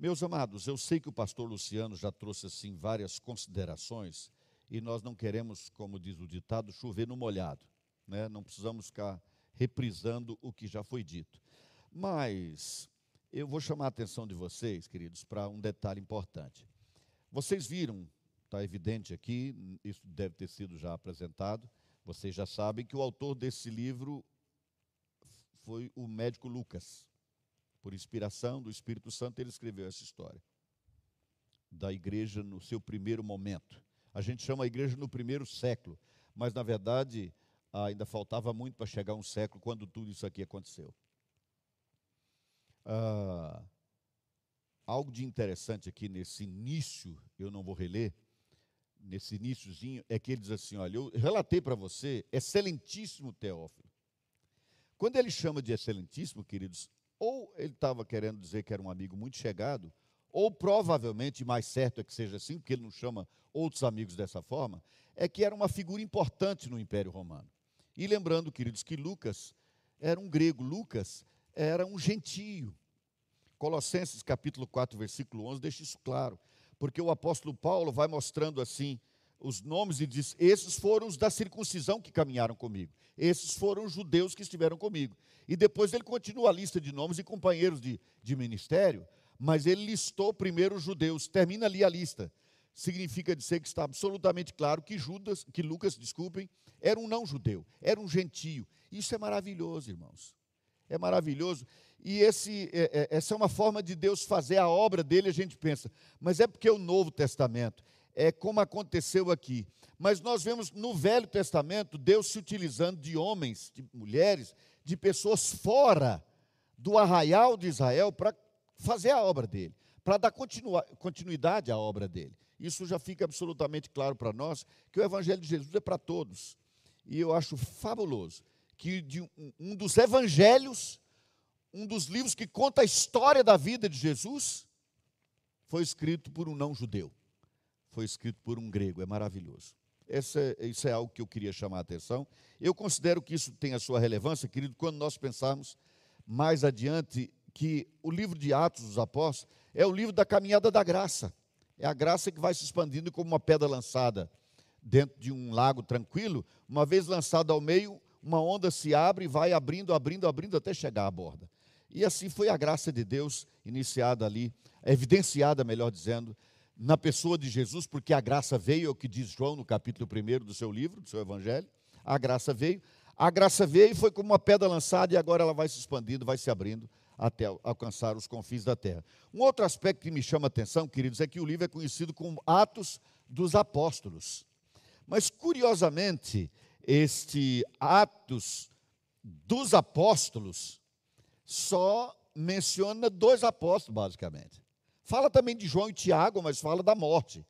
Meus amados, eu sei que o pastor Luciano já trouxe assim várias considerações e nós não queremos, como diz o ditado, chover no molhado, né? Não precisamos ficar reprisando o que já foi dito. Mas eu vou chamar a atenção de vocês, queridos, para um detalhe importante. Vocês viram, está evidente aqui, isso deve ter sido já apresentado, vocês já sabem que o autor desse livro foi o médico Lucas. Por inspiração do Espírito Santo, ele escreveu essa história da igreja no seu primeiro momento. A gente chama a igreja no primeiro século, mas na verdade ainda faltava muito para chegar um século quando tudo isso aqui aconteceu. Ah, algo de interessante aqui nesse início, eu não vou reler, nesse iníciozinho, é que ele diz assim: olha, eu relatei para você, excelentíssimo Teófilo. Quando ele chama de excelentíssimo, queridos, ou ele estava querendo dizer que era um amigo muito chegado, ou provavelmente, mais certo é que seja assim, porque ele não chama outros amigos dessa forma, é que era uma figura importante no Império Romano. E lembrando, queridos, que Lucas era um grego, Lucas era um gentio. Colossenses capítulo 4, versículo 11 deixa isso claro, porque o apóstolo Paulo vai mostrando assim os nomes e diz: Esses foram os da circuncisão que caminharam comigo, esses foram os judeus que estiveram comigo. E depois ele continua a lista de nomes e companheiros de, de ministério, mas ele listou primeiro os judeus, termina ali a lista. Significa dizer que está absolutamente claro que Judas, que Lucas, desculpem, era um não judeu, era um gentio. Isso é maravilhoso, irmãos. É maravilhoso. E esse, é, é, essa é uma forma de Deus fazer a obra dele, a gente pensa, mas é porque o Novo Testamento, é como aconteceu aqui. Mas nós vemos no Velho Testamento Deus se utilizando de homens, de mulheres, de pessoas fora do arraial de Israel para fazer a obra dele, para dar continuidade à obra dele. Isso já fica absolutamente claro para nós que o Evangelho de Jesus é para todos. E eu acho fabuloso que um, um dos evangelhos um dos livros que conta a história da vida de Jesus, foi escrito por um não-judeu. Foi escrito por um grego, é maravilhoso. Esse é, isso é algo que eu queria chamar a atenção. Eu considero que isso tem a sua relevância, querido, quando nós pensarmos mais adiante que o livro de Atos dos Apóstolos é o livro da caminhada da graça. É a graça que vai se expandindo como uma pedra lançada dentro de um lago tranquilo. Uma vez lançada ao meio, uma onda se abre e vai abrindo, abrindo, abrindo até chegar à borda. E assim foi a graça de Deus iniciada ali, evidenciada, melhor dizendo, na pessoa de Jesus, porque a graça veio, é o que diz João no capítulo 1 do seu livro, do seu evangelho. A graça veio, a graça veio e foi como uma pedra lançada e agora ela vai se expandindo, vai se abrindo até alcançar os confins da terra. Um outro aspecto que me chama a atenção, queridos, é que o livro é conhecido como Atos dos Apóstolos. Mas curiosamente, este Atos dos Apóstolos só menciona dois apóstolos, basicamente. Fala também de João e Tiago, mas fala da morte.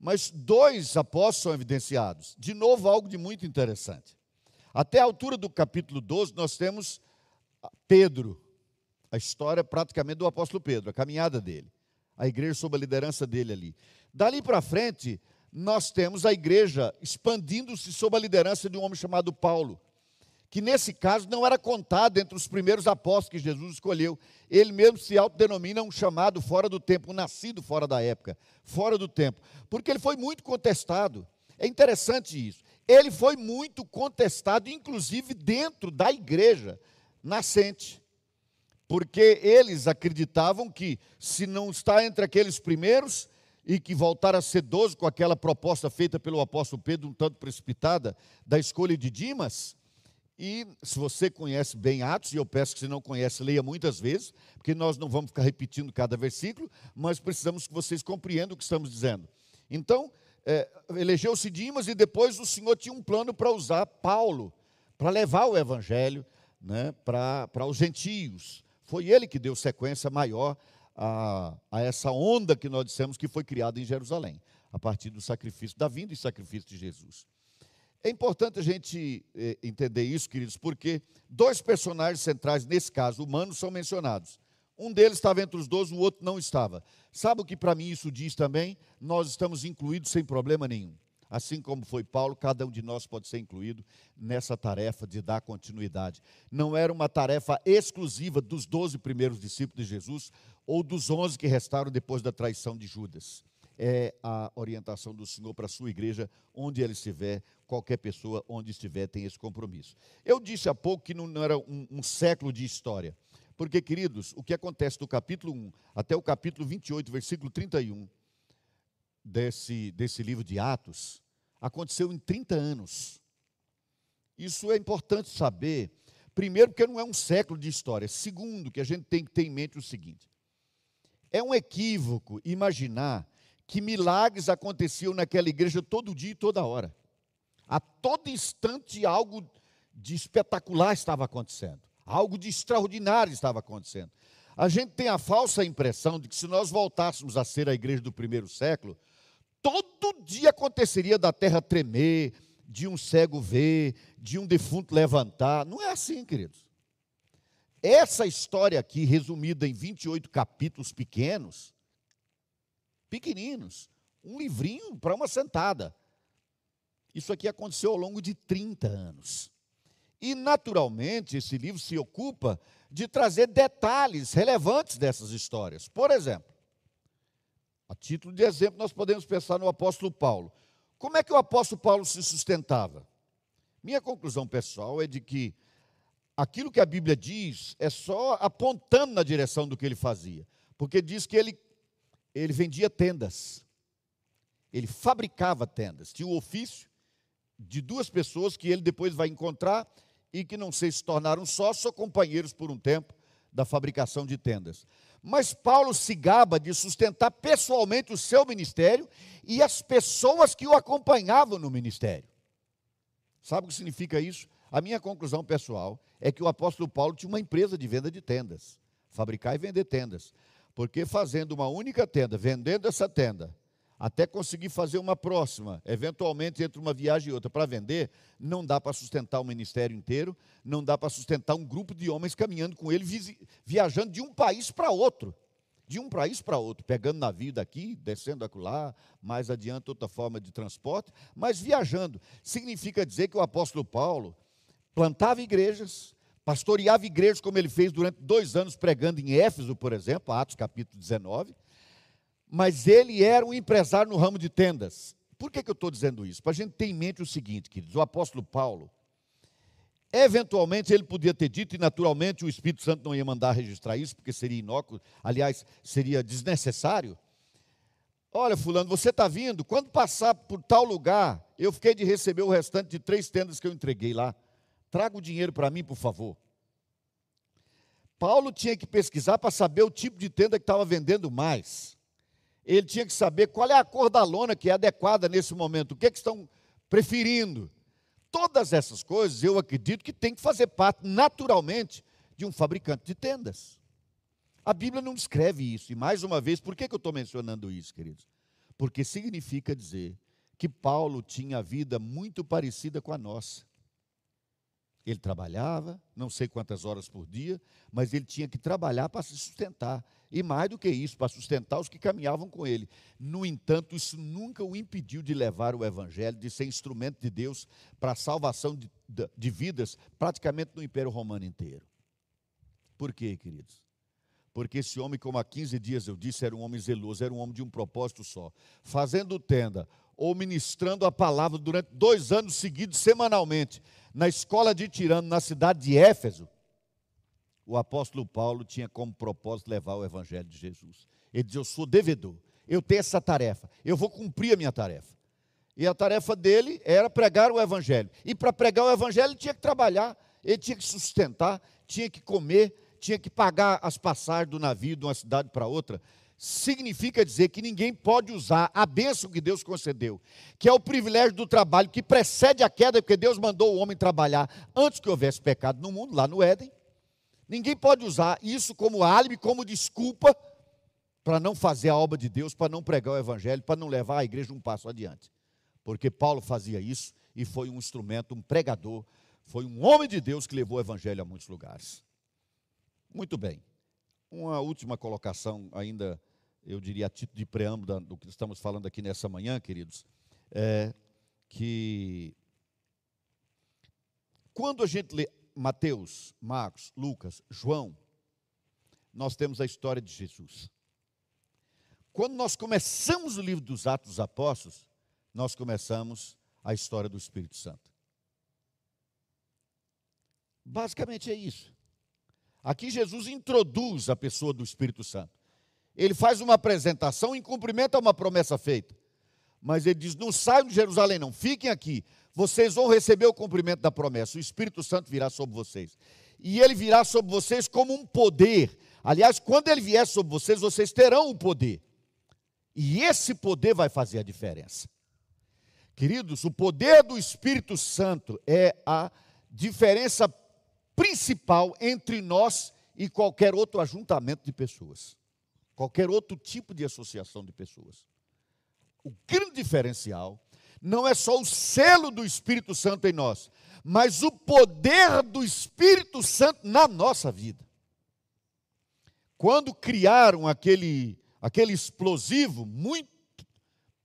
Mas dois apóstolos são evidenciados. De novo, algo de muito interessante. Até a altura do capítulo 12, nós temos Pedro, a história praticamente do apóstolo Pedro, a caminhada dele, a igreja sob a liderança dele ali. Dali para frente, nós temos a igreja expandindo-se sob a liderança de um homem chamado Paulo que nesse caso não era contado entre os primeiros apóstolos que Jesus escolheu. Ele mesmo se autodenomina um chamado fora do tempo, um nascido fora da época, fora do tempo, porque ele foi muito contestado. É interessante isso. Ele foi muito contestado, inclusive dentro da igreja nascente, porque eles acreditavam que se não está entre aqueles primeiros, e que voltar a ser doze com aquela proposta feita pelo apóstolo Pedro, um tanto precipitada, da escolha de Dimas, e se você conhece bem Atos, e eu peço que se não conhece, leia muitas vezes, porque nós não vamos ficar repetindo cada versículo, mas precisamos que vocês compreendam o que estamos dizendo. Então, é, elegeu-se Dimas e depois o Senhor tinha um plano para usar Paulo, para levar o evangelho né, para, os gentios. Foi ele que deu sequência maior a, a essa onda que nós dissemos que foi criada em Jerusalém, a partir do sacrifício, da vinda e sacrifício de Jesus. É importante a gente eh, entender isso, queridos, porque dois personagens centrais, nesse caso, humanos, são mencionados. Um deles estava entre os dois, o outro não estava. Sabe o que para mim isso diz também? Nós estamos incluídos sem problema nenhum. Assim como foi Paulo, cada um de nós pode ser incluído nessa tarefa de dar continuidade. Não era uma tarefa exclusiva dos doze primeiros discípulos de Jesus, ou dos onze que restaram depois da traição de Judas. É a orientação do Senhor para a sua igreja, onde ela estiver, qualquer pessoa onde estiver tem esse compromisso. Eu disse há pouco que não era um, um século de história, porque, queridos, o que acontece do capítulo 1 até o capítulo 28, versículo 31 desse, desse livro de Atos, aconteceu em 30 anos. Isso é importante saber, primeiro, porque não é um século de história, segundo, que a gente tem que ter em mente o seguinte: é um equívoco imaginar que milagres aconteciam naquela igreja todo dia e toda hora. A todo instante algo de espetacular estava acontecendo, algo de extraordinário estava acontecendo. A gente tem a falsa impressão de que se nós voltássemos a ser a igreja do primeiro século, todo dia aconteceria da terra tremer, de um cego ver, de um defunto levantar. Não é assim, queridos. Essa história aqui, resumida em 28 capítulos pequenos, pequeninos, um livrinho para uma sentada. Isso aqui aconteceu ao longo de 30 anos. E, naturalmente, esse livro se ocupa de trazer detalhes relevantes dessas histórias. Por exemplo, a título de exemplo, nós podemos pensar no apóstolo Paulo. Como é que o apóstolo Paulo se sustentava? Minha conclusão pessoal é de que aquilo que a Bíblia diz é só apontando na direção do que ele fazia. Porque diz que ele, ele vendia tendas. Ele fabricava tendas. Tinha o ofício de duas pessoas que ele depois vai encontrar e que não sei se tornaram sócios ou companheiros por um tempo da fabricação de tendas. Mas Paulo se gaba de sustentar pessoalmente o seu ministério e as pessoas que o acompanhavam no ministério. Sabe o que significa isso? A minha conclusão pessoal é que o apóstolo Paulo tinha uma empresa de venda de tendas, fabricar e vender tendas. Porque fazendo uma única tenda, vendendo essa tenda, até conseguir fazer uma próxima, eventualmente entre uma viagem e outra para vender, não dá para sustentar o ministério inteiro, não dá para sustentar um grupo de homens caminhando com ele, viajando de um país para outro. De um país para outro, pegando navio daqui, descendo acolá, mais adiante outra forma de transporte, mas viajando. Significa dizer que o apóstolo Paulo plantava igrejas, pastoreava igrejas, como ele fez durante dois anos pregando em Éfeso, por exemplo, Atos capítulo 19, mas ele era um empresário no ramo de tendas. Por que, que eu estou dizendo isso? Para a gente ter em mente o seguinte, queridos: o apóstolo Paulo, eventualmente ele podia ter dito, e naturalmente o Espírito Santo não ia mandar registrar isso, porque seria inócuo, aliás, seria desnecessário. Olha, Fulano, você está vindo, quando passar por tal lugar, eu fiquei de receber o restante de três tendas que eu entreguei lá. Traga o dinheiro para mim, por favor. Paulo tinha que pesquisar para saber o tipo de tenda que estava vendendo mais ele tinha que saber qual é a cor da lona que é adequada nesse momento, o que, é que estão preferindo. Todas essas coisas eu acredito que tem que fazer parte naturalmente de um fabricante de tendas. A Bíblia não descreve isso, e mais uma vez, por que, que eu estou mencionando isso, queridos? Porque significa dizer que Paulo tinha a vida muito parecida com a nossa. Ele trabalhava, não sei quantas horas por dia, mas ele tinha que trabalhar para se sustentar. E mais do que isso, para sustentar os que caminhavam com ele. No entanto, isso nunca o impediu de levar o Evangelho, de ser instrumento de Deus para a salvação de, de, de vidas, praticamente no Império Romano inteiro. Por quê, queridos? Porque esse homem, como há 15 dias eu disse, era um homem zeloso, era um homem de um propósito só. Fazendo tenda, ou ministrando a palavra durante dois anos seguidos, semanalmente, na escola de Tirano, na cidade de Éfeso, o apóstolo Paulo tinha como propósito levar o evangelho de Jesus. Ele diz: Eu sou devedor, eu tenho essa tarefa, eu vou cumprir a minha tarefa. E a tarefa dele era pregar o evangelho. E para pregar o evangelho, ele tinha que trabalhar, ele tinha que sustentar, tinha que comer, tinha que pagar as passagens do navio de uma cidade para outra significa dizer que ninguém pode usar a bênção que Deus concedeu, que é o privilégio do trabalho que precede a queda, porque Deus mandou o homem trabalhar antes que houvesse pecado no mundo, lá no Éden. Ninguém pode usar isso como álibi, como desculpa para não fazer a obra de Deus, para não pregar o evangelho, para não levar a igreja um passo adiante. Porque Paulo fazia isso e foi um instrumento, um pregador, foi um homem de Deus que levou o evangelho a muitos lugares. Muito bem. Uma última colocação ainda eu diria a título de preâmbulo do que estamos falando aqui nessa manhã, queridos, é que quando a gente lê Mateus, Marcos, Lucas, João, nós temos a história de Jesus. Quando nós começamos o livro dos Atos dos Apóstolos, nós começamos a história do Espírito Santo. Basicamente é isso. Aqui Jesus introduz a pessoa do Espírito Santo. Ele faz uma apresentação em cumprimento a uma promessa feita. Mas ele diz: Não saiam de Jerusalém, não, fiquem aqui. Vocês vão receber o cumprimento da promessa. O Espírito Santo virá sobre vocês. E ele virá sobre vocês como um poder. Aliás, quando ele vier sobre vocês, vocês terão o poder. E esse poder vai fazer a diferença. Queridos, o poder do Espírito Santo é a diferença principal entre nós e qualquer outro ajuntamento de pessoas, qualquer outro tipo de associação de pessoas. O grande diferencial não é só o selo do Espírito Santo em nós, mas o poder do Espírito Santo na nossa vida. Quando criaram aquele, aquele explosivo, muito,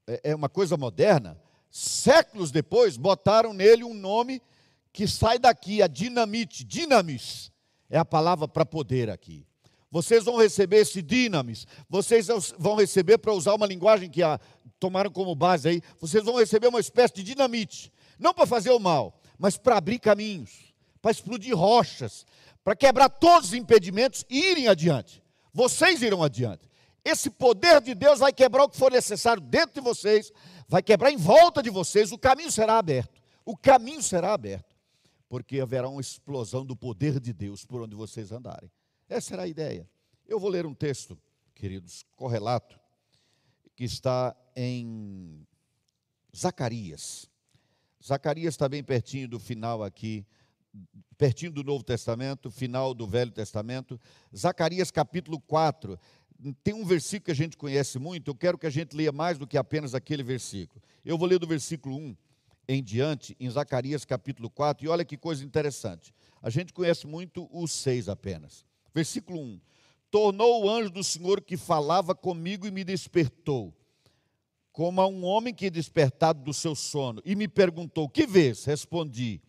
é, é uma coisa moderna, séculos depois botaram nele um nome que sai daqui, a dinamite, dinamis, é a palavra para poder aqui. Vocês vão receber esse dinamis, vocês vão receber, para usar uma linguagem que a, tomaram como base aí, vocês vão receber uma espécie de dinamite, não para fazer o mal, mas para abrir caminhos, para explodir rochas, para quebrar todos os impedimentos e irem adiante. Vocês irão adiante. Esse poder de Deus vai quebrar o que for necessário dentro de vocês, vai quebrar em volta de vocês, o caminho será aberto. O caminho será aberto, porque haverá uma explosão do poder de Deus por onde vocês andarem. Essa era a ideia. Eu vou ler um texto, queridos, correlato, que está em Zacarias. Zacarias está bem pertinho do final aqui, pertinho do Novo Testamento, final do Velho Testamento. Zacarias capítulo 4. Tem um versículo que a gente conhece muito, eu quero que a gente leia mais do que apenas aquele versículo. Eu vou ler do versículo 1 em diante, em Zacarias capítulo 4, e olha que coisa interessante. A gente conhece muito o 6 apenas. Versículo 1: Tornou o anjo do Senhor que falava comigo e me despertou, como a um homem que é despertado do seu sono, e me perguntou: Que vês? Respondi: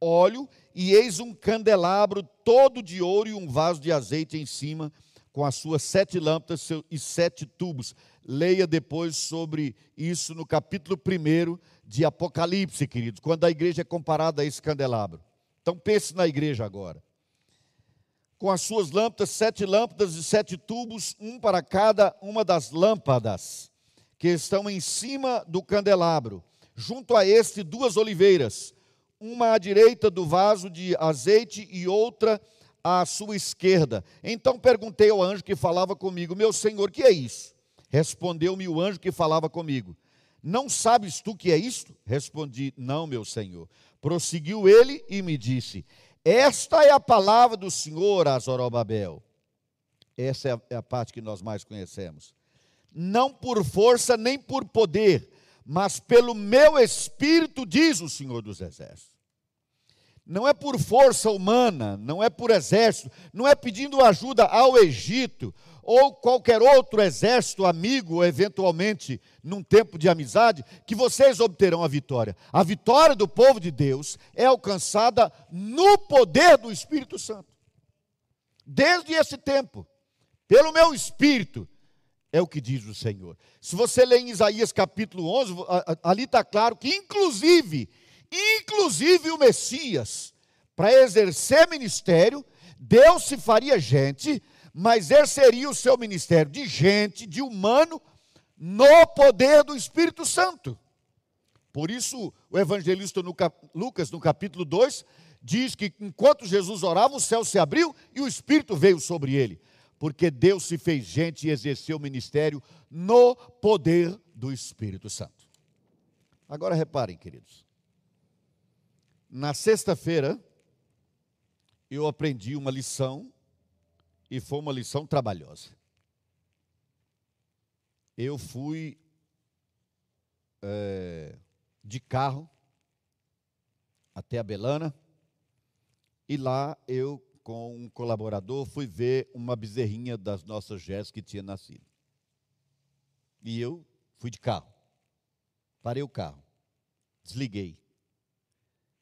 Olho, e eis um candelabro todo de ouro e um vaso de azeite em cima, com as suas sete lâmpadas e sete tubos. Leia depois sobre isso no capítulo 1 de Apocalipse, queridos, quando a igreja é comparada a esse candelabro. Então pense na igreja agora com as suas lâmpadas, sete lâmpadas e sete tubos, um para cada uma das lâmpadas, que estão em cima do candelabro. Junto a este, duas oliveiras, uma à direita do vaso de azeite e outra à sua esquerda. Então perguntei ao anjo que falava comigo: Meu senhor, que é isso? Respondeu-me o anjo que falava comigo: Não sabes tu que é isto? Respondi: Não, meu senhor. Prosseguiu ele e me disse: esta é a palavra do Senhor a Zorobabel. Essa é a, é a parte que nós mais conhecemos. Não por força nem por poder, mas pelo meu espírito, diz o Senhor dos Exércitos. Não é por força humana, não é por exército, não é pedindo ajuda ao Egito ou qualquer outro exército amigo, eventualmente num tempo de amizade, que vocês obterão a vitória. A vitória do povo de Deus é alcançada no poder do Espírito Santo. Desde esse tempo, pelo meu espírito, é o que diz o Senhor. Se você ler em Isaías capítulo 11, ali está claro que, inclusive, inclusive o Messias, para exercer ministério, Deus se faria gente mas exerceria o seu ministério de gente, de humano, no poder do Espírito Santo. Por isso, o evangelista Lucas, no capítulo 2, diz que enquanto Jesus orava, o céu se abriu e o Espírito veio sobre ele. Porque Deus se fez gente e exerceu o ministério no poder do Espírito Santo. Agora reparem, queridos. Na sexta-feira, eu aprendi uma lição e foi uma lição trabalhosa. Eu fui é, de carro até a Belana e lá eu, com um colaborador, fui ver uma bezerrinha das nossas Jés que tinha nascido. E eu fui de carro. Parei o carro. Desliguei.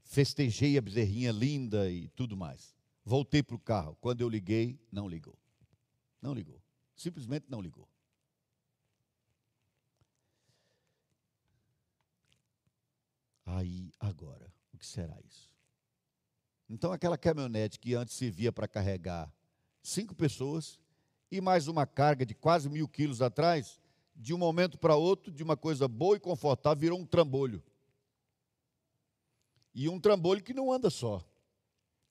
Festejei a bezerrinha linda e tudo mais. Voltei para o carro. Quando eu liguei, não ligou. Não ligou. Simplesmente não ligou. Aí, agora, o que será isso? Então, aquela caminhonete que antes servia para carregar cinco pessoas e mais uma carga de quase mil quilos atrás, de um momento para outro, de uma coisa boa e confortável, virou um trambolho. E um trambolho que não anda só.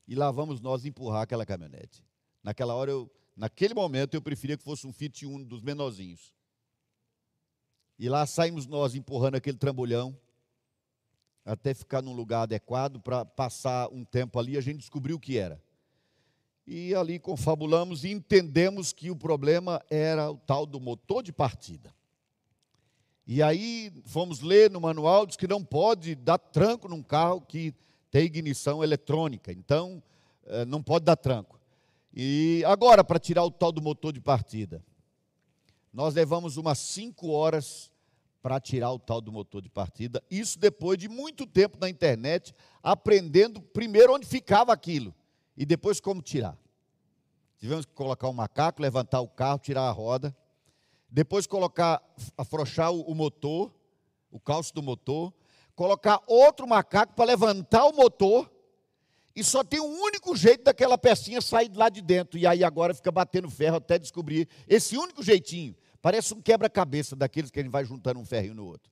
E lá vamos nós empurrar aquela caminhonete. Naquela hora, eu, naquele momento, eu preferia que fosse um Fit 1 dos menorzinhos. E lá saímos nós empurrando aquele trambolhão até ficar num lugar adequado para passar um tempo ali, a gente descobriu o que era. E ali confabulamos e entendemos que o problema era o tal do motor de partida. E aí fomos ler no manual, diz que não pode dar tranco num carro que tem ignição eletrônica. Então, eh, não pode dar tranco. E agora, para tirar o tal do motor de partida, nós levamos umas cinco horas para tirar o tal do motor de partida. Isso depois de muito tempo na internet, aprendendo primeiro onde ficava aquilo e depois como tirar. Tivemos que colocar um macaco, levantar o carro, tirar a roda, depois colocar, afrouxar o, o motor, o calço do motor, colocar outro macaco para levantar o motor, e só tem um único jeito daquela pecinha sair de lá de dentro. E aí agora fica batendo ferro até descobrir esse único jeitinho. Parece um quebra-cabeça daqueles que a gente vai juntando um ferrinho no outro.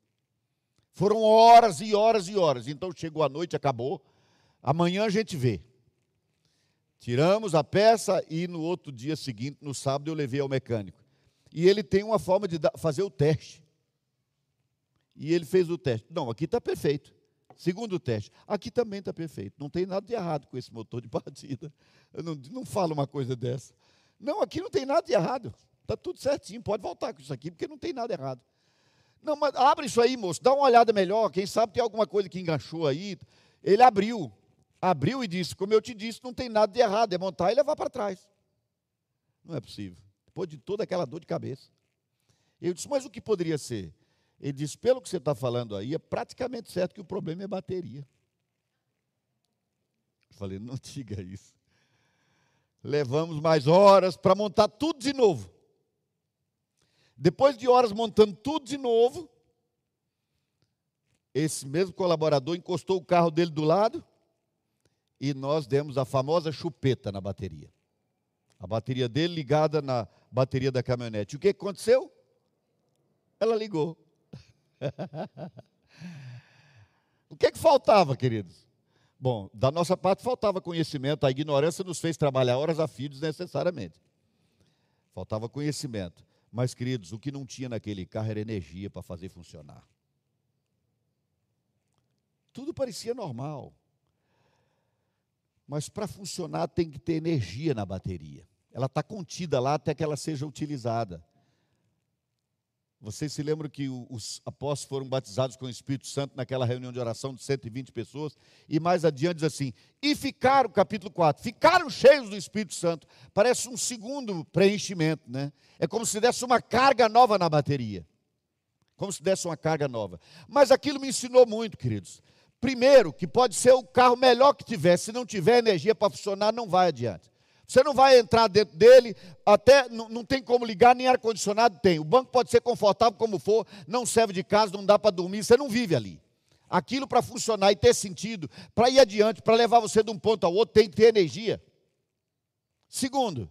Foram horas e horas e horas. Então chegou a noite, acabou. Amanhã a gente vê. Tiramos a peça e no outro dia seguinte, no sábado, eu levei ao mecânico. E ele tem uma forma de fazer o teste. E ele fez o teste. Não, aqui está perfeito. Segundo teste, aqui também está perfeito. Não tem nada de errado com esse motor de partida. Eu não, não falo uma coisa dessa. Não, aqui não tem nada de errado. Está tudo certinho, pode voltar com isso aqui, porque não tem nada errado. Não, mas abre isso aí, moço, dá uma olhada melhor, quem sabe tem alguma coisa que enganchou aí. Ele abriu, abriu e disse: Como eu te disse, não tem nada de errado, é montar e levar para trás. Não é possível. Depois de toda aquela dor de cabeça. Eu disse: Mas o que poderia ser? Ele disse: Pelo que você está falando aí, é praticamente certo que o problema é bateria. Eu falei: Não diga isso. Levamos mais horas para montar tudo de novo. Depois de horas montando tudo de novo, esse mesmo colaborador encostou o carro dele do lado e nós demos a famosa chupeta na bateria. A bateria dele ligada na bateria da caminhonete. O que aconteceu? Ela ligou. o que, que faltava, queridos? Bom, da nossa parte faltava conhecimento, a ignorância nos fez trabalhar horas a fio desnecessariamente. Faltava conhecimento. Mas, queridos, o que não tinha naquele carro era energia para fazer funcionar. Tudo parecia normal. Mas para funcionar tem que ter energia na bateria. Ela está contida lá até que ela seja utilizada. Vocês se lembram que os apóstolos foram batizados com o Espírito Santo naquela reunião de oração de 120 pessoas? E mais adiante diz assim: e ficaram, capítulo 4, ficaram cheios do Espírito Santo. Parece um segundo preenchimento, né? É como se desse uma carga nova na bateria. Como se desse uma carga nova. Mas aquilo me ensinou muito, queridos. Primeiro, que pode ser o carro melhor que tiver, se não tiver energia para funcionar, não vai adiante. Você não vai entrar dentro dele, até não, não tem como ligar, nem ar-condicionado tem. O banco pode ser confortável como for, não serve de casa, não dá para dormir, você não vive ali. Aquilo para funcionar e ter sentido, para ir adiante, para levar você de um ponto ao outro, tem que ter energia. Segundo,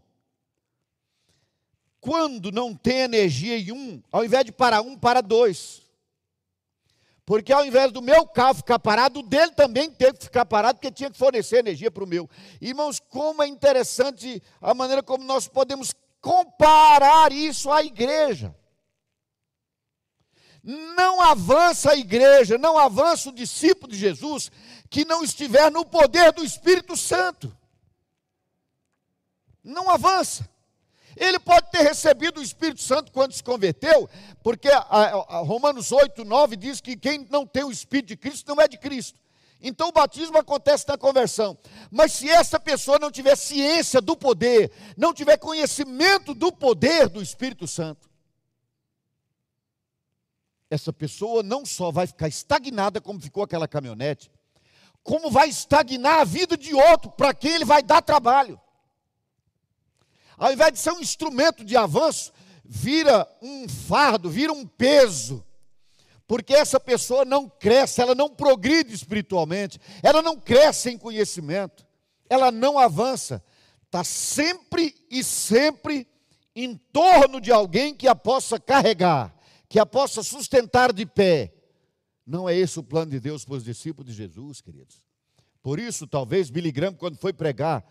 quando não tem energia em um, ao invés de parar um, para dois. Porque ao invés do meu carro ficar parado, o dele também teve que ficar parado, porque tinha que fornecer energia para o meu. Irmãos, como é interessante a maneira como nós podemos comparar isso à igreja. Não avança a igreja, não avança o discípulo de Jesus que não estiver no poder do Espírito Santo. Não avança. Ele pode ter recebido o Espírito Santo quando se converteu, porque a, a, Romanos 8, 9 diz que quem não tem o Espírito de Cristo não é de Cristo. Então o batismo acontece na conversão. Mas se essa pessoa não tiver ciência do poder, não tiver conhecimento do poder do Espírito Santo, essa pessoa não só vai ficar estagnada como ficou aquela caminhonete, como vai estagnar a vida de outro para quem ele vai dar trabalho. Ao invés de ser um instrumento de avanço, vira um fardo, vira um peso. Porque essa pessoa não cresce, ela não progride espiritualmente, ela não cresce em conhecimento, ela não avança, está sempre e sempre em torno de alguém que a possa carregar, que a possa sustentar de pé. Não é esse o plano de Deus para os discípulos de Jesus, queridos. Por isso, talvez Billy Graham, quando foi pregar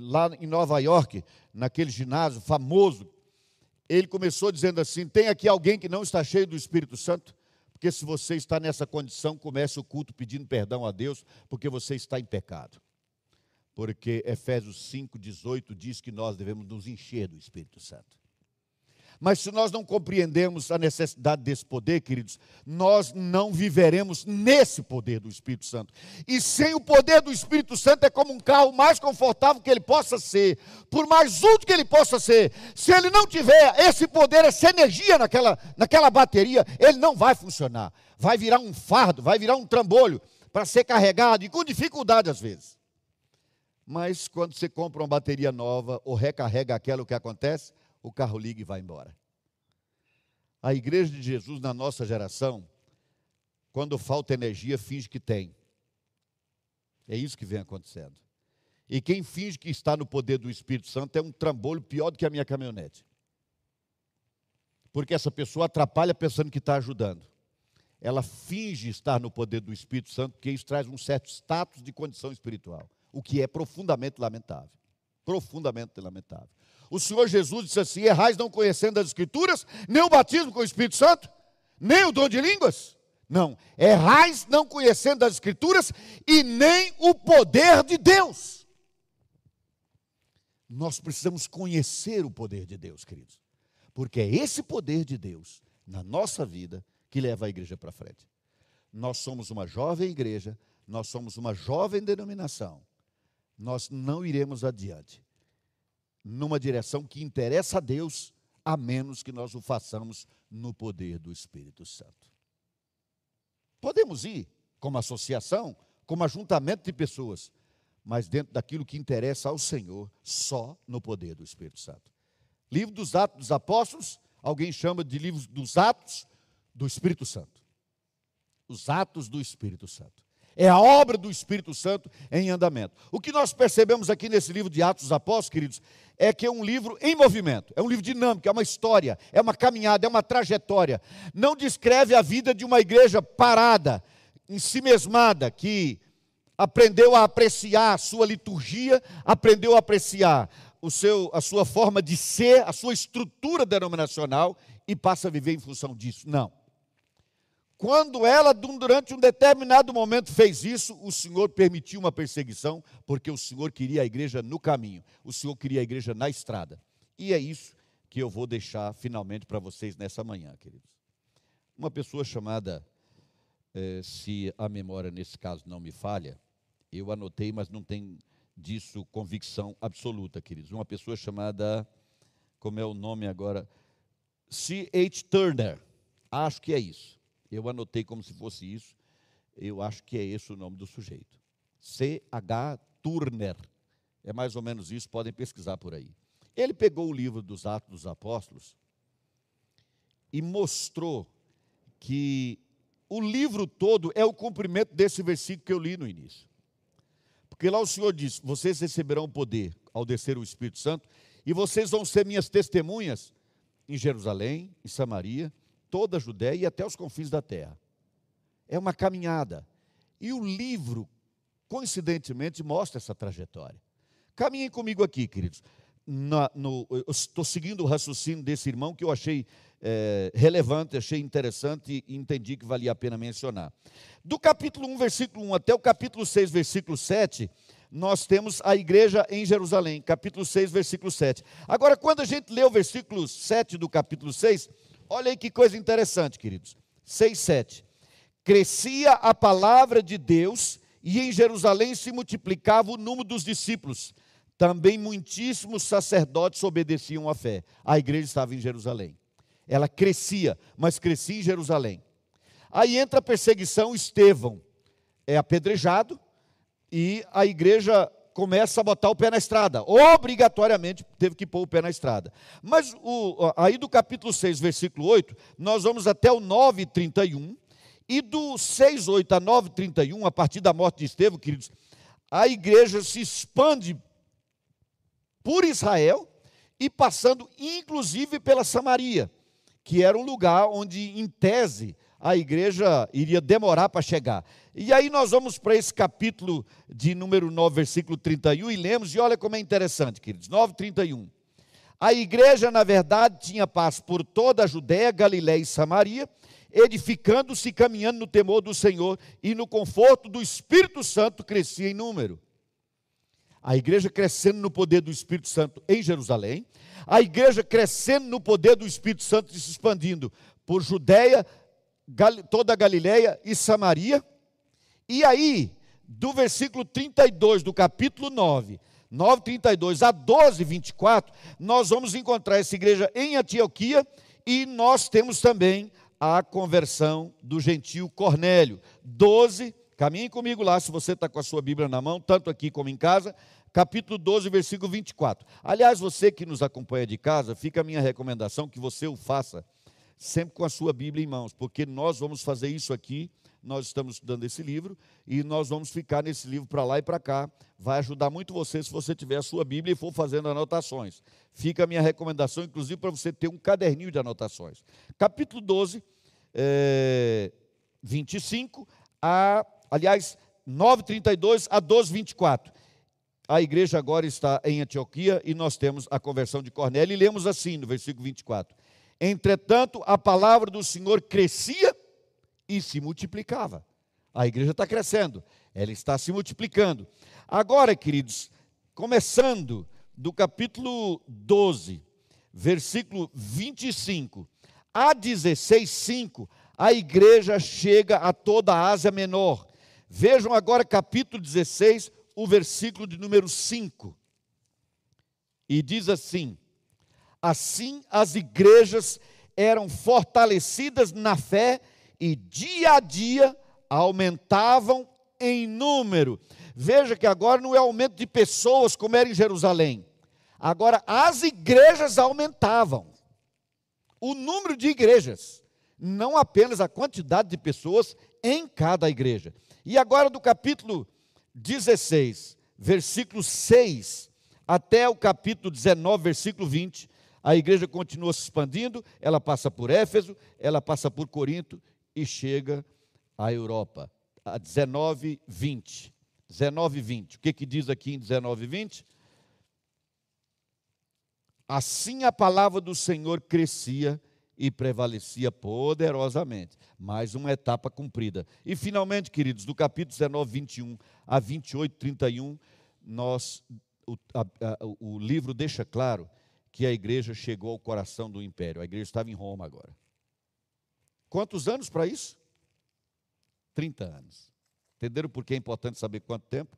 lá em Nova York, naquele ginásio famoso, ele começou dizendo assim: tem aqui alguém que não está cheio do Espírito Santo? Porque se você está nessa condição, comece o culto pedindo perdão a Deus, porque você está em pecado. Porque Efésios 5,18 diz que nós devemos nos encher do Espírito Santo. Mas se nós não compreendemos a necessidade desse poder, queridos, nós não viveremos nesse poder do Espírito Santo. E sem o poder do Espírito Santo é como um carro mais confortável que ele possa ser, por mais útil que ele possa ser. Se ele não tiver esse poder, essa energia naquela, naquela bateria, ele não vai funcionar. Vai virar um fardo, vai virar um trambolho para ser carregado e com dificuldade às vezes. Mas quando você compra uma bateria nova ou recarrega aquela, o que acontece? O carro liga e vai embora. A igreja de Jesus na nossa geração, quando falta energia, finge que tem. É isso que vem acontecendo. E quem finge que está no poder do Espírito Santo é um trambolho pior do que a minha caminhonete. Porque essa pessoa atrapalha pensando que está ajudando. Ela finge estar no poder do Espírito Santo, porque isso traz um certo status de condição espiritual, o que é profundamente lamentável. Profundamente lamentável o Senhor Jesus disse assim: errais não conhecendo as Escrituras, nem o batismo com o Espírito Santo, nem o dom de línguas. Não, errais não conhecendo as Escrituras e nem o poder de Deus. Nós precisamos conhecer o poder de Deus, queridos, porque é esse poder de Deus na nossa vida que leva a igreja para frente. Nós somos uma jovem igreja, nós somos uma jovem denominação, nós não iremos adiante numa direção que interessa a Deus, a menos que nós o façamos no poder do Espírito Santo. Podemos ir como associação, como ajuntamento de pessoas, mas dentro daquilo que interessa ao Senhor, só no poder do Espírito Santo. Livro dos Atos dos Apóstolos, alguém chama de livro dos Atos do Espírito Santo. Os Atos do Espírito Santo. É a obra do Espírito Santo em andamento. O que nós percebemos aqui nesse livro de Atos dos Apóstolos, queridos, é que é um livro em movimento, é um livro dinâmico, é uma história, é uma caminhada, é uma trajetória. Não descreve a vida de uma igreja parada, em si mesmada, que aprendeu a apreciar a sua liturgia, aprendeu a apreciar o seu, a sua forma de ser, a sua estrutura denominacional e passa a viver em função disso. Não. Quando ela, durante um determinado momento, fez isso, o Senhor permitiu uma perseguição, porque o Senhor queria a igreja no caminho, o Senhor queria a igreja na estrada. E é isso que eu vou deixar finalmente para vocês nessa manhã, queridos. Uma pessoa chamada, eh, se a memória nesse caso não me falha, eu anotei, mas não tenho disso convicção absoluta, queridos. Uma pessoa chamada, como é o nome agora? C.H. Turner, acho que é isso eu anotei como se fosse isso. Eu acho que é esse o nome do sujeito. C.H. Turner. É mais ou menos isso, podem pesquisar por aí. Ele pegou o livro dos Atos dos Apóstolos e mostrou que o livro todo é o cumprimento desse versículo que eu li no início. Porque lá o Senhor diz: Vocês receberão poder ao descer o Espírito Santo, e vocês vão ser minhas testemunhas em Jerusalém, em Samaria toda a Judéia e até os confins da terra. É uma caminhada. E o livro, coincidentemente, mostra essa trajetória. Caminhem comigo aqui, queridos. Na, no, eu estou seguindo o raciocínio desse irmão que eu achei é, relevante, achei interessante e entendi que valia a pena mencionar. Do capítulo 1, versículo 1 até o capítulo 6, versículo 7, nós temos a igreja em Jerusalém, capítulo 6, versículo 7. Agora, quando a gente lê o versículo 7 do capítulo 6, Olha aí que coisa interessante, queridos. 6, 7. Crescia a palavra de Deus e em Jerusalém se multiplicava o número dos discípulos. Também muitíssimos sacerdotes obedeciam à fé. A igreja estava em Jerusalém. Ela crescia, mas crescia em Jerusalém. Aí entra a perseguição, Estevão é apedrejado e a igreja começa a botar o pé na estrada. Obrigatoriamente teve que pôr o pé na estrada. Mas o, aí do capítulo 6, versículo 8, nós vamos até o 9, 31. E do 6, 8 a 9, 31, a partir da morte de Estevão, queridos, a igreja se expande por Israel e passando inclusive pela Samaria, que era um lugar onde, em tese, a igreja iria demorar para chegar. E aí nós vamos para esse capítulo de número 9, versículo 31, e lemos, e olha como é interessante, queridos. 9, 31. A igreja, na verdade, tinha paz por toda a Judéia, Galiléia e Samaria, edificando-se e caminhando no temor do Senhor e no conforto do Espírito Santo crescia em número. A igreja crescendo no poder do Espírito Santo em Jerusalém, a igreja crescendo no poder do Espírito Santo e se expandindo por Judéia, toda a Galiléia e Samaria. E aí, do versículo 32 do capítulo 9, 9, 32 a 12, 24, nós vamos encontrar essa igreja em Antioquia e nós temos também a conversão do gentio Cornélio. 12, caminhe comigo lá, se você está com a sua Bíblia na mão, tanto aqui como em casa, capítulo 12, versículo 24. Aliás, você que nos acompanha de casa, fica a minha recomendação que você o faça sempre com a sua Bíblia em mãos, porque nós vamos fazer isso aqui. Nós estamos estudando esse livro e nós vamos ficar nesse livro para lá e para cá. Vai ajudar muito você se você tiver a sua Bíblia e for fazendo anotações. Fica a minha recomendação, inclusive, para você ter um caderninho de anotações. Capítulo 12, é, 25, a, aliás, 9, 32 a 12, 24. A igreja agora está em Antioquia e nós temos a conversão de Cornélio e lemos assim no versículo 24. Entretanto, a palavra do Senhor crescia e se multiplicava. A igreja está crescendo, ela está se multiplicando. Agora, queridos, começando do capítulo 12, versículo 25 a 16, 5, a igreja chega a toda a Ásia Menor. Vejam agora capítulo 16, o versículo de número 5. E diz assim: Assim, as igrejas eram fortalecidas na fé e dia a dia aumentavam em número. Veja que agora não é aumento de pessoas como era em Jerusalém. Agora as igrejas aumentavam. O número de igrejas, não apenas a quantidade de pessoas em cada igreja. E agora do capítulo 16, versículo 6 até o capítulo 19, versículo 20, a igreja continua se expandindo, ela passa por Éfeso, ela passa por Corinto e chega à Europa. A 19, 20. 19, 20. O que, que diz aqui em 19, 20? Assim a palavra do Senhor crescia e prevalecia poderosamente. Mais uma etapa cumprida. E finalmente, queridos, do capítulo 19, 21 a 28, 31, nós, o, a, a, o livro deixa claro que a igreja chegou ao coração do império. A igreja estava em Roma agora. Quantos anos para isso? 30 anos. Entenderam por que é importante saber quanto tempo?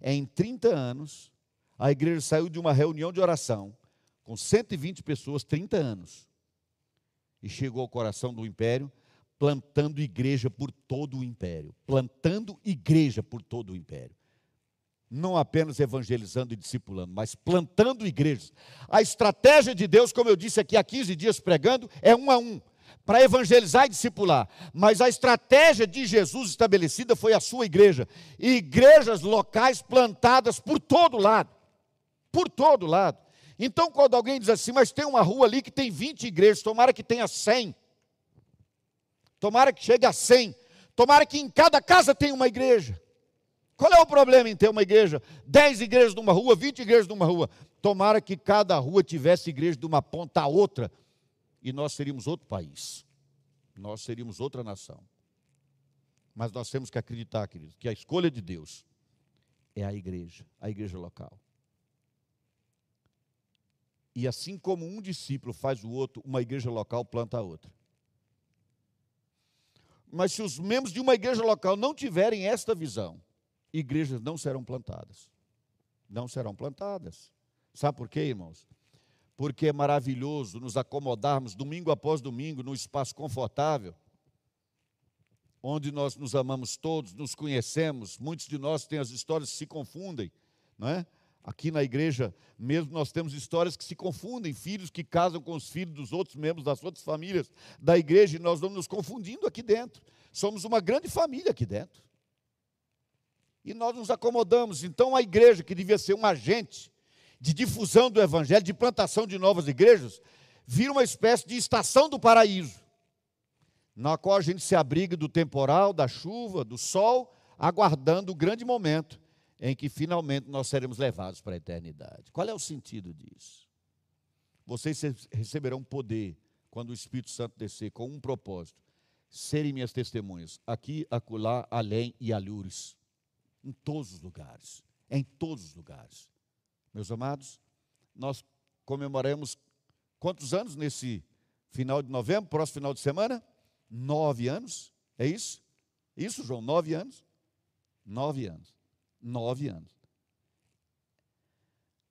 É em 30 anos, a igreja saiu de uma reunião de oração com 120 pessoas, 30 anos, e chegou ao coração do império, plantando igreja por todo o império. Plantando igreja por todo o império não apenas evangelizando e discipulando, mas plantando igrejas. A estratégia de Deus, como eu disse aqui há 15 dias pregando, é um a um, para evangelizar e discipular. Mas a estratégia de Jesus estabelecida foi a sua igreja. igrejas locais plantadas por todo lado. Por todo lado. Então, quando alguém diz assim, mas tem uma rua ali que tem 20 igrejas, tomara que tenha 100. Tomara que chegue a 100. Tomara que em cada casa tenha uma igreja. Qual é o problema em ter uma igreja? Dez igrejas numa rua, vinte igrejas numa rua. Tomara que cada rua tivesse igreja de uma ponta a outra. E nós seríamos outro país. Nós seríamos outra nação. Mas nós temos que acreditar, queridos, que a escolha de Deus é a igreja, a igreja local. E assim como um discípulo faz o outro, uma igreja local planta a outra. Mas se os membros de uma igreja local não tiverem esta visão, igrejas não serão plantadas. Não serão plantadas. Sabe por quê, irmãos? Porque é maravilhoso nos acomodarmos domingo após domingo num espaço confortável, onde nós nos amamos todos, nos conhecemos, muitos de nós têm as histórias que se confundem, não é? Aqui na igreja mesmo nós temos histórias que se confundem, filhos que casam com os filhos dos outros membros das outras famílias da igreja, e nós vamos nos confundindo aqui dentro. Somos uma grande família aqui dentro. E nós nos acomodamos. Então a igreja, que devia ser um agente de difusão do evangelho, de plantação de novas igrejas, vira uma espécie de estação do paraíso, na qual a gente se abriga do temporal, da chuva, do sol, aguardando o grande momento em que finalmente nós seremos levados para a eternidade. Qual é o sentido disso? Vocês receberão poder quando o Espírito Santo descer com um propósito: serem minhas testemunhas, aqui, acolá, além e alhures, em todos os lugares, em todos os lugares. Meus amados, nós comemoramos quantos anos nesse final de novembro, próximo final de semana? Nove anos, é isso? Isso, João, nove anos? Nove anos. Nove anos.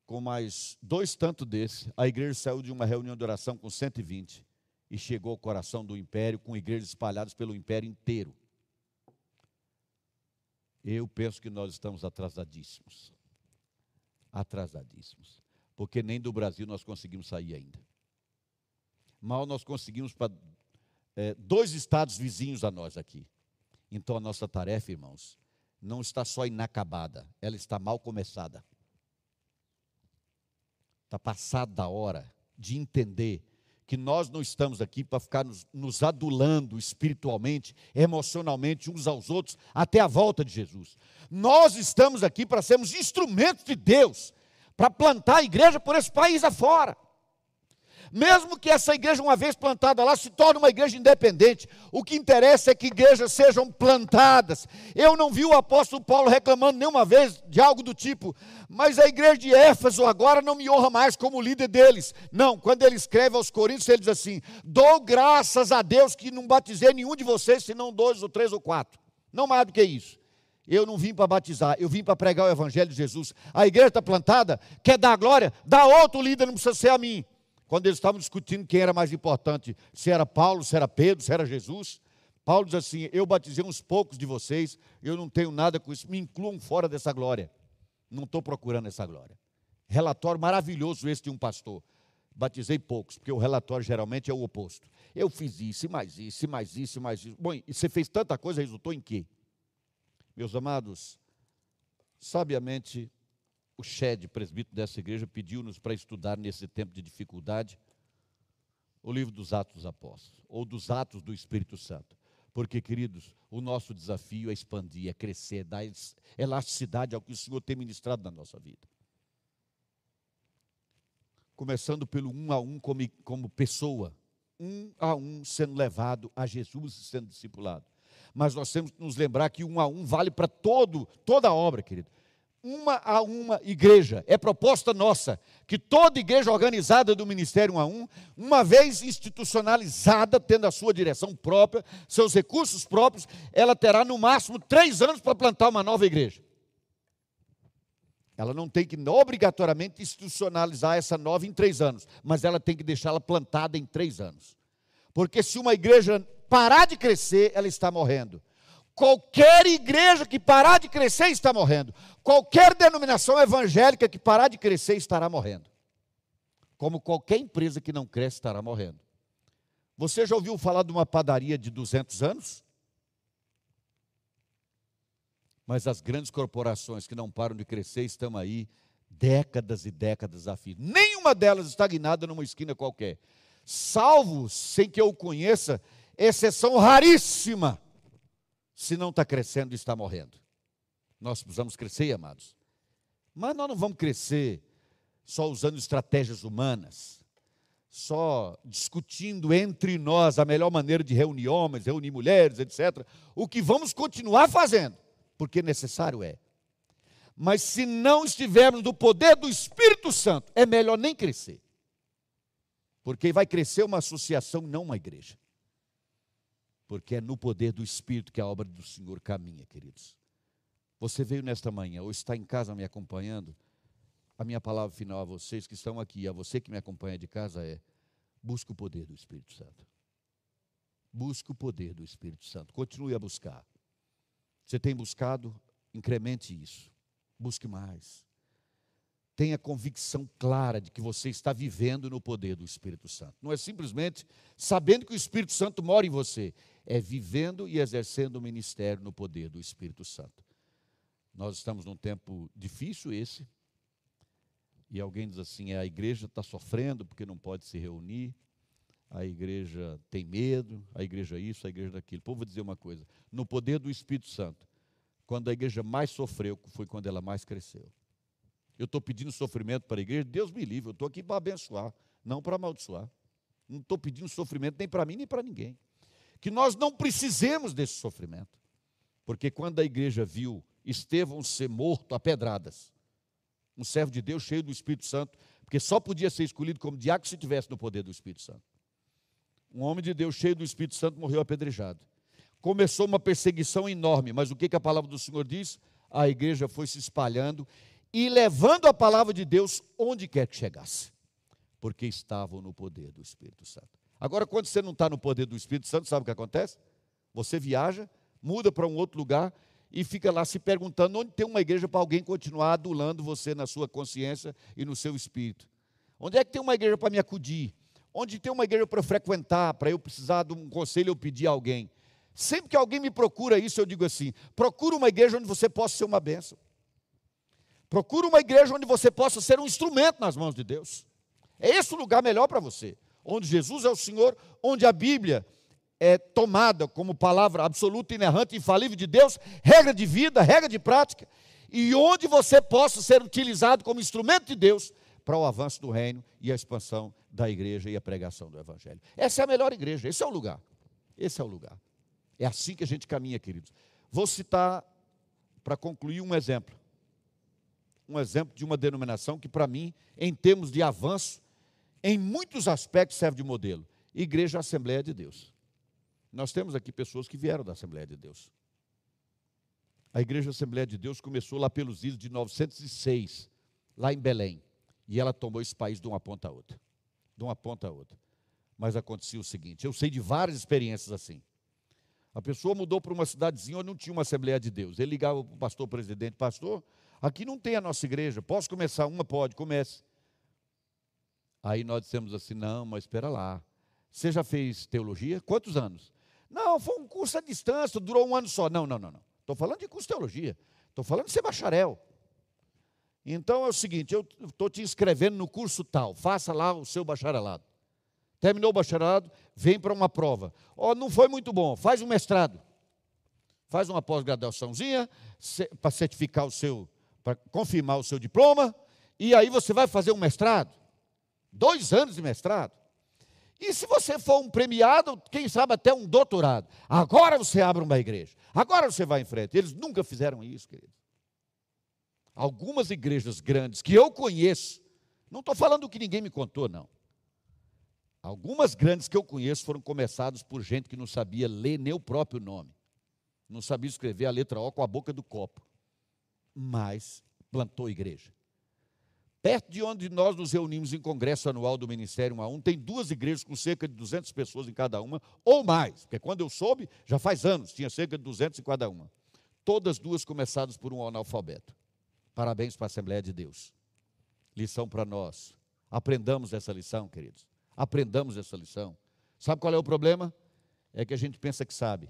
Com mais dois tantos desses, a igreja saiu de uma reunião de oração com 120 e chegou ao coração do império, com igrejas espalhadas pelo império inteiro. Eu penso que nós estamos atrasadíssimos. Atrasadíssimos. Porque nem do Brasil nós conseguimos sair ainda. Mal nós conseguimos para é, dois estados vizinhos a nós aqui. Então a nossa tarefa, irmãos, não está só inacabada, ela está mal começada. Está passada da hora de entender que nós não estamos aqui para ficar nos, nos, adulando espiritualmente, emocionalmente uns aos outros, até a volta de Jesus. Nós estamos aqui para sermos instrumentos de Deus, para plantar a igreja por esse país afora. Mesmo que essa igreja, uma vez plantada lá, se torne uma igreja independente, o que interessa é que igrejas sejam plantadas. Eu não vi o apóstolo Paulo reclamando nenhuma vez de algo do tipo, mas a igreja de Éfeso agora não me honra mais como líder deles. Não, quando ele escreve aos Coríntios, ele diz assim: dou graças a Deus que não batizei nenhum de vocês, senão dois ou três ou quatro. Não mais do que isso. Eu não vim para batizar, eu vim para pregar o Evangelho de Jesus. A igreja está plantada, quer dar glória, dá outro líder, não precisa ser a mim quando eles estavam discutindo quem era mais importante, se era Paulo, se era Pedro, se era Jesus. Paulo diz assim: Eu batizei uns poucos de vocês, eu não tenho nada com isso, me incluam fora dessa glória. Não estou procurando essa glória. Relatório maravilhoso esse de um pastor. Batizei poucos, porque o relatório geralmente é o oposto. Eu fiz isso, mais isso, mais isso, mais isso. Bom, e você fez tanta coisa, resultou em quê? Meus amados, sabiamente o Shed, presbítero dessa igreja, pediu-nos para estudar nesse tempo de dificuldade o livro dos Atos dos Apóstolos, ou dos Atos do Espírito Santo. Porque, queridos, o nosso desafio é expandir, é crescer, é dar elasticidade ao que o Senhor tem ministrado na nossa vida. Começando pelo um a um como, como pessoa, um a um sendo levado a Jesus e sendo discipulado. Mas nós temos que nos lembrar que um a um vale para todo, toda a obra, querido uma a uma igreja. É proposta nossa que toda igreja organizada do Ministério um a um, uma vez institucionalizada, tendo a sua direção própria, seus recursos próprios, ela terá no máximo três anos para plantar uma nova igreja. Ela não tem que obrigatoriamente institucionalizar essa nova em três anos, mas ela tem que deixá-la plantada em três anos. Porque se uma igreja parar de crescer, ela está morrendo. Qualquer igreja que parar de crescer está morrendo. Qualquer denominação evangélica que parar de crescer estará morrendo. Como qualquer empresa que não cresce estará morrendo. Você já ouviu falar de uma padaria de 200 anos? Mas as grandes corporações que não param de crescer estão aí décadas e décadas a fio. Nenhuma delas estagnada numa esquina qualquer. Salvo, sem que eu conheça, exceção raríssima se não está crescendo, está morrendo. Nós precisamos crescer, amados. Mas nós não vamos crescer só usando estratégias humanas, só discutindo entre nós a melhor maneira de reunir homens, reunir mulheres, etc. O que vamos continuar fazendo, porque necessário é. Mas se não estivermos no poder do Espírito Santo, é melhor nem crescer. Porque vai crescer uma associação, não uma igreja porque é no poder do Espírito que a obra do Senhor caminha, queridos. Você veio nesta manhã, ou está em casa me acompanhando, a minha palavra final a vocês que estão aqui, a você que me acompanha de casa é: busque o poder do Espírito Santo. Busque o poder do Espírito Santo. Continue a buscar. Você tem buscado, incremente isso. Busque mais. Tenha convicção clara de que você está vivendo no poder do Espírito Santo. Não é simplesmente sabendo que o Espírito Santo mora em você, é vivendo e exercendo o ministério no poder do Espírito Santo. Nós estamos num tempo difícil esse, e alguém diz assim: é, a igreja está sofrendo porque não pode se reunir, a igreja tem medo, a igreja isso, a igreja daquilo. Pô, vou dizer uma coisa: no poder do Espírito Santo, quando a igreja mais sofreu, foi quando ela mais cresceu eu estou pedindo sofrimento para a igreja, Deus me livre, eu estou aqui para abençoar, não para amaldiçoar. Não estou pedindo sofrimento nem para mim, nem para ninguém. Que nós não precisemos desse sofrimento. Porque quando a igreja viu Estevão ser morto a pedradas, um servo de Deus cheio do Espírito Santo, porque só podia ser escolhido como diácono se tivesse no poder do Espírito Santo. Um homem de Deus cheio do Espírito Santo morreu apedrejado. Começou uma perseguição enorme, mas o que, que a palavra do Senhor diz? A igreja foi se espalhando e levando a palavra de Deus onde quer que chegasse, porque estavam no poder do Espírito Santo. Agora, quando você não está no poder do Espírito Santo, sabe o que acontece? Você viaja, muda para um outro lugar e fica lá se perguntando onde tem uma igreja para alguém continuar adulando você na sua consciência e no seu espírito. Onde é que tem uma igreja para me acudir? Onde tem uma igreja para frequentar, para eu precisar de um conselho ou pedir a alguém? Sempre que alguém me procura isso, eu digo assim: procura uma igreja onde você possa ser uma bênção. Procura uma igreja onde você possa ser um instrumento nas mãos de Deus. É esse o lugar melhor para você. Onde Jesus é o Senhor, onde a Bíblia é tomada como palavra absoluta, inerrante, infalível de Deus, regra de vida, regra de prática, e onde você possa ser utilizado como instrumento de Deus para o avanço do reino e a expansão da igreja e a pregação do evangelho. Essa é a melhor igreja, esse é o lugar. Esse é o lugar. É assim que a gente caminha, queridos. Vou citar, para concluir, um exemplo um exemplo de uma denominação que, para mim, em termos de avanço, em muitos aspectos serve de modelo. Igreja Assembleia de Deus. Nós temos aqui pessoas que vieram da Assembleia de Deus. A Igreja Assembleia de Deus começou lá pelos idos de 906, lá em Belém. E ela tomou esse país de uma ponta a outra. De uma ponta a outra. Mas acontecia o seguinte: eu sei de várias experiências assim. A pessoa mudou para uma cidadezinha onde não tinha uma Assembleia de Deus. Ele ligava para o pastor presidente: Pastor, Aqui não tem a nossa igreja. Posso começar uma? Pode, comece. Aí nós dissemos assim: não, mas espera lá. Você já fez teologia? Quantos anos? Não, foi um curso à distância, durou um ano só. Não, não, não, não. Estou falando de curso de teologia. Estou falando de ser bacharel. Então é o seguinte: eu estou te inscrevendo no curso tal, faça lá o seu bacharelado. Terminou o bacharelado, vem para uma prova. Ó, oh, não foi muito bom, faz um mestrado. Faz uma pós-graduaçãozinha para certificar o seu para confirmar o seu diploma, e aí você vai fazer um mestrado. Dois anos de mestrado. E se você for um premiado, quem sabe até um doutorado. Agora você abre uma igreja. Agora você vai em frente. Eles nunca fizeram isso, querido. Algumas igrejas grandes que eu conheço, não estou falando o que ninguém me contou, não. Algumas grandes que eu conheço foram começadas por gente que não sabia ler nem o próprio nome. Não sabia escrever a letra O com a boca do copo mas plantou igreja. Perto de onde nós nos reunimos em congresso anual do Ministério 1 a 1, tem duas igrejas com cerca de 200 pessoas em cada uma, ou mais, porque quando eu soube, já faz anos, tinha cerca de 200 em cada uma. Todas duas começadas por um analfabeto. Parabéns para a Assembleia de Deus. Lição para nós. Aprendamos essa lição, queridos. Aprendamos essa lição. Sabe qual é o problema? É que a gente pensa que sabe.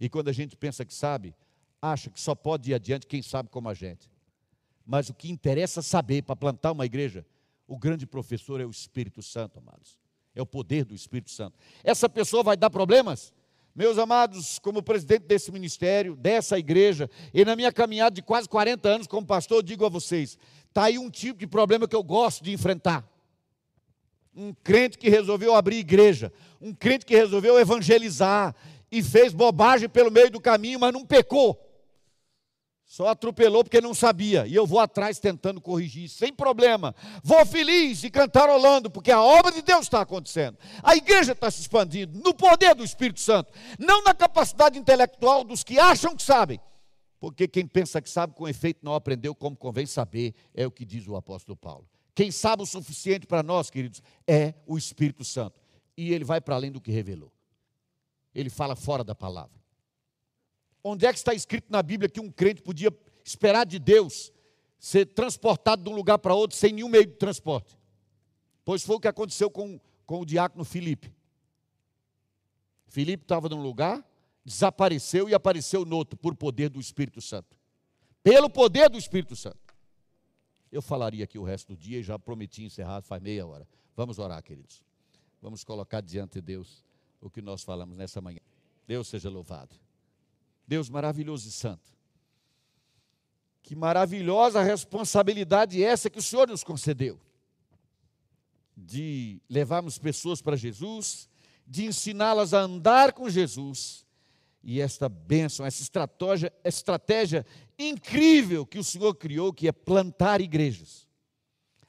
E quando a gente pensa que sabe, acha que só pode ir adiante quem sabe como a gente. Mas o que interessa saber para plantar uma igreja, o grande professor é o Espírito Santo, amados. É o poder do Espírito Santo. Essa pessoa vai dar problemas? Meus amados, como presidente desse ministério, dessa igreja, e na minha caminhada de quase 40 anos como pastor, digo a vocês: está aí um tipo de problema que eu gosto de enfrentar. Um crente que resolveu abrir igreja, um crente que resolveu evangelizar e fez bobagem pelo meio do caminho, mas não pecou. Só atropelou porque não sabia. E eu vou atrás tentando corrigir, sem problema. Vou feliz e cantarolando, porque a obra de Deus está acontecendo. A igreja está se expandindo no poder do Espírito Santo, não na capacidade intelectual dos que acham que sabem. Porque quem pensa que sabe, com efeito, não aprendeu como convém saber, é o que diz o apóstolo Paulo. Quem sabe o suficiente para nós, queridos, é o Espírito Santo. E ele vai para além do que revelou. Ele fala fora da palavra. Onde é que está escrito na Bíblia que um crente podia esperar de Deus ser transportado de um lugar para outro sem nenhum meio de transporte. Pois foi o que aconteceu com, com o diácono Filipe. Filipe estava num lugar, desapareceu e apareceu no outro, por poder do Espírito Santo. Pelo poder do Espírito Santo. Eu falaria aqui o resto do dia e já prometi encerrar, faz meia hora. Vamos orar, queridos. Vamos colocar diante de Deus o que nós falamos nessa manhã. Deus seja louvado. Deus maravilhoso e santo. Que maravilhosa responsabilidade essa que o Senhor nos concedeu. De levarmos pessoas para Jesus, de ensiná-las a andar com Jesus. E esta bênção, essa estratégia, estratégia incrível que o Senhor criou, que é plantar igrejas.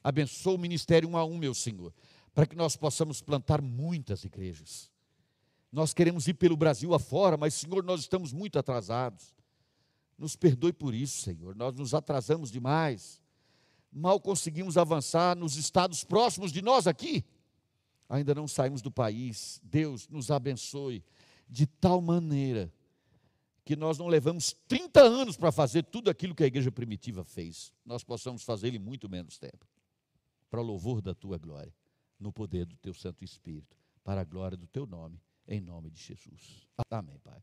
Abençoa o ministério um a um, meu Senhor, para que nós possamos plantar muitas igrejas. Nós queremos ir pelo Brasil afora, mas, Senhor, nós estamos muito atrasados. Nos perdoe por isso, Senhor. Nós nos atrasamos demais. Mal conseguimos avançar nos estados próximos de nós aqui. Ainda não saímos do país. Deus nos abençoe de tal maneira que nós não levamos 30 anos para fazer tudo aquilo que a igreja primitiva fez. Nós possamos fazer em muito menos tempo. Para louvor da tua glória, no poder do teu Santo Espírito, para a glória do teu nome, em nome de Jesus. Amém, Pai.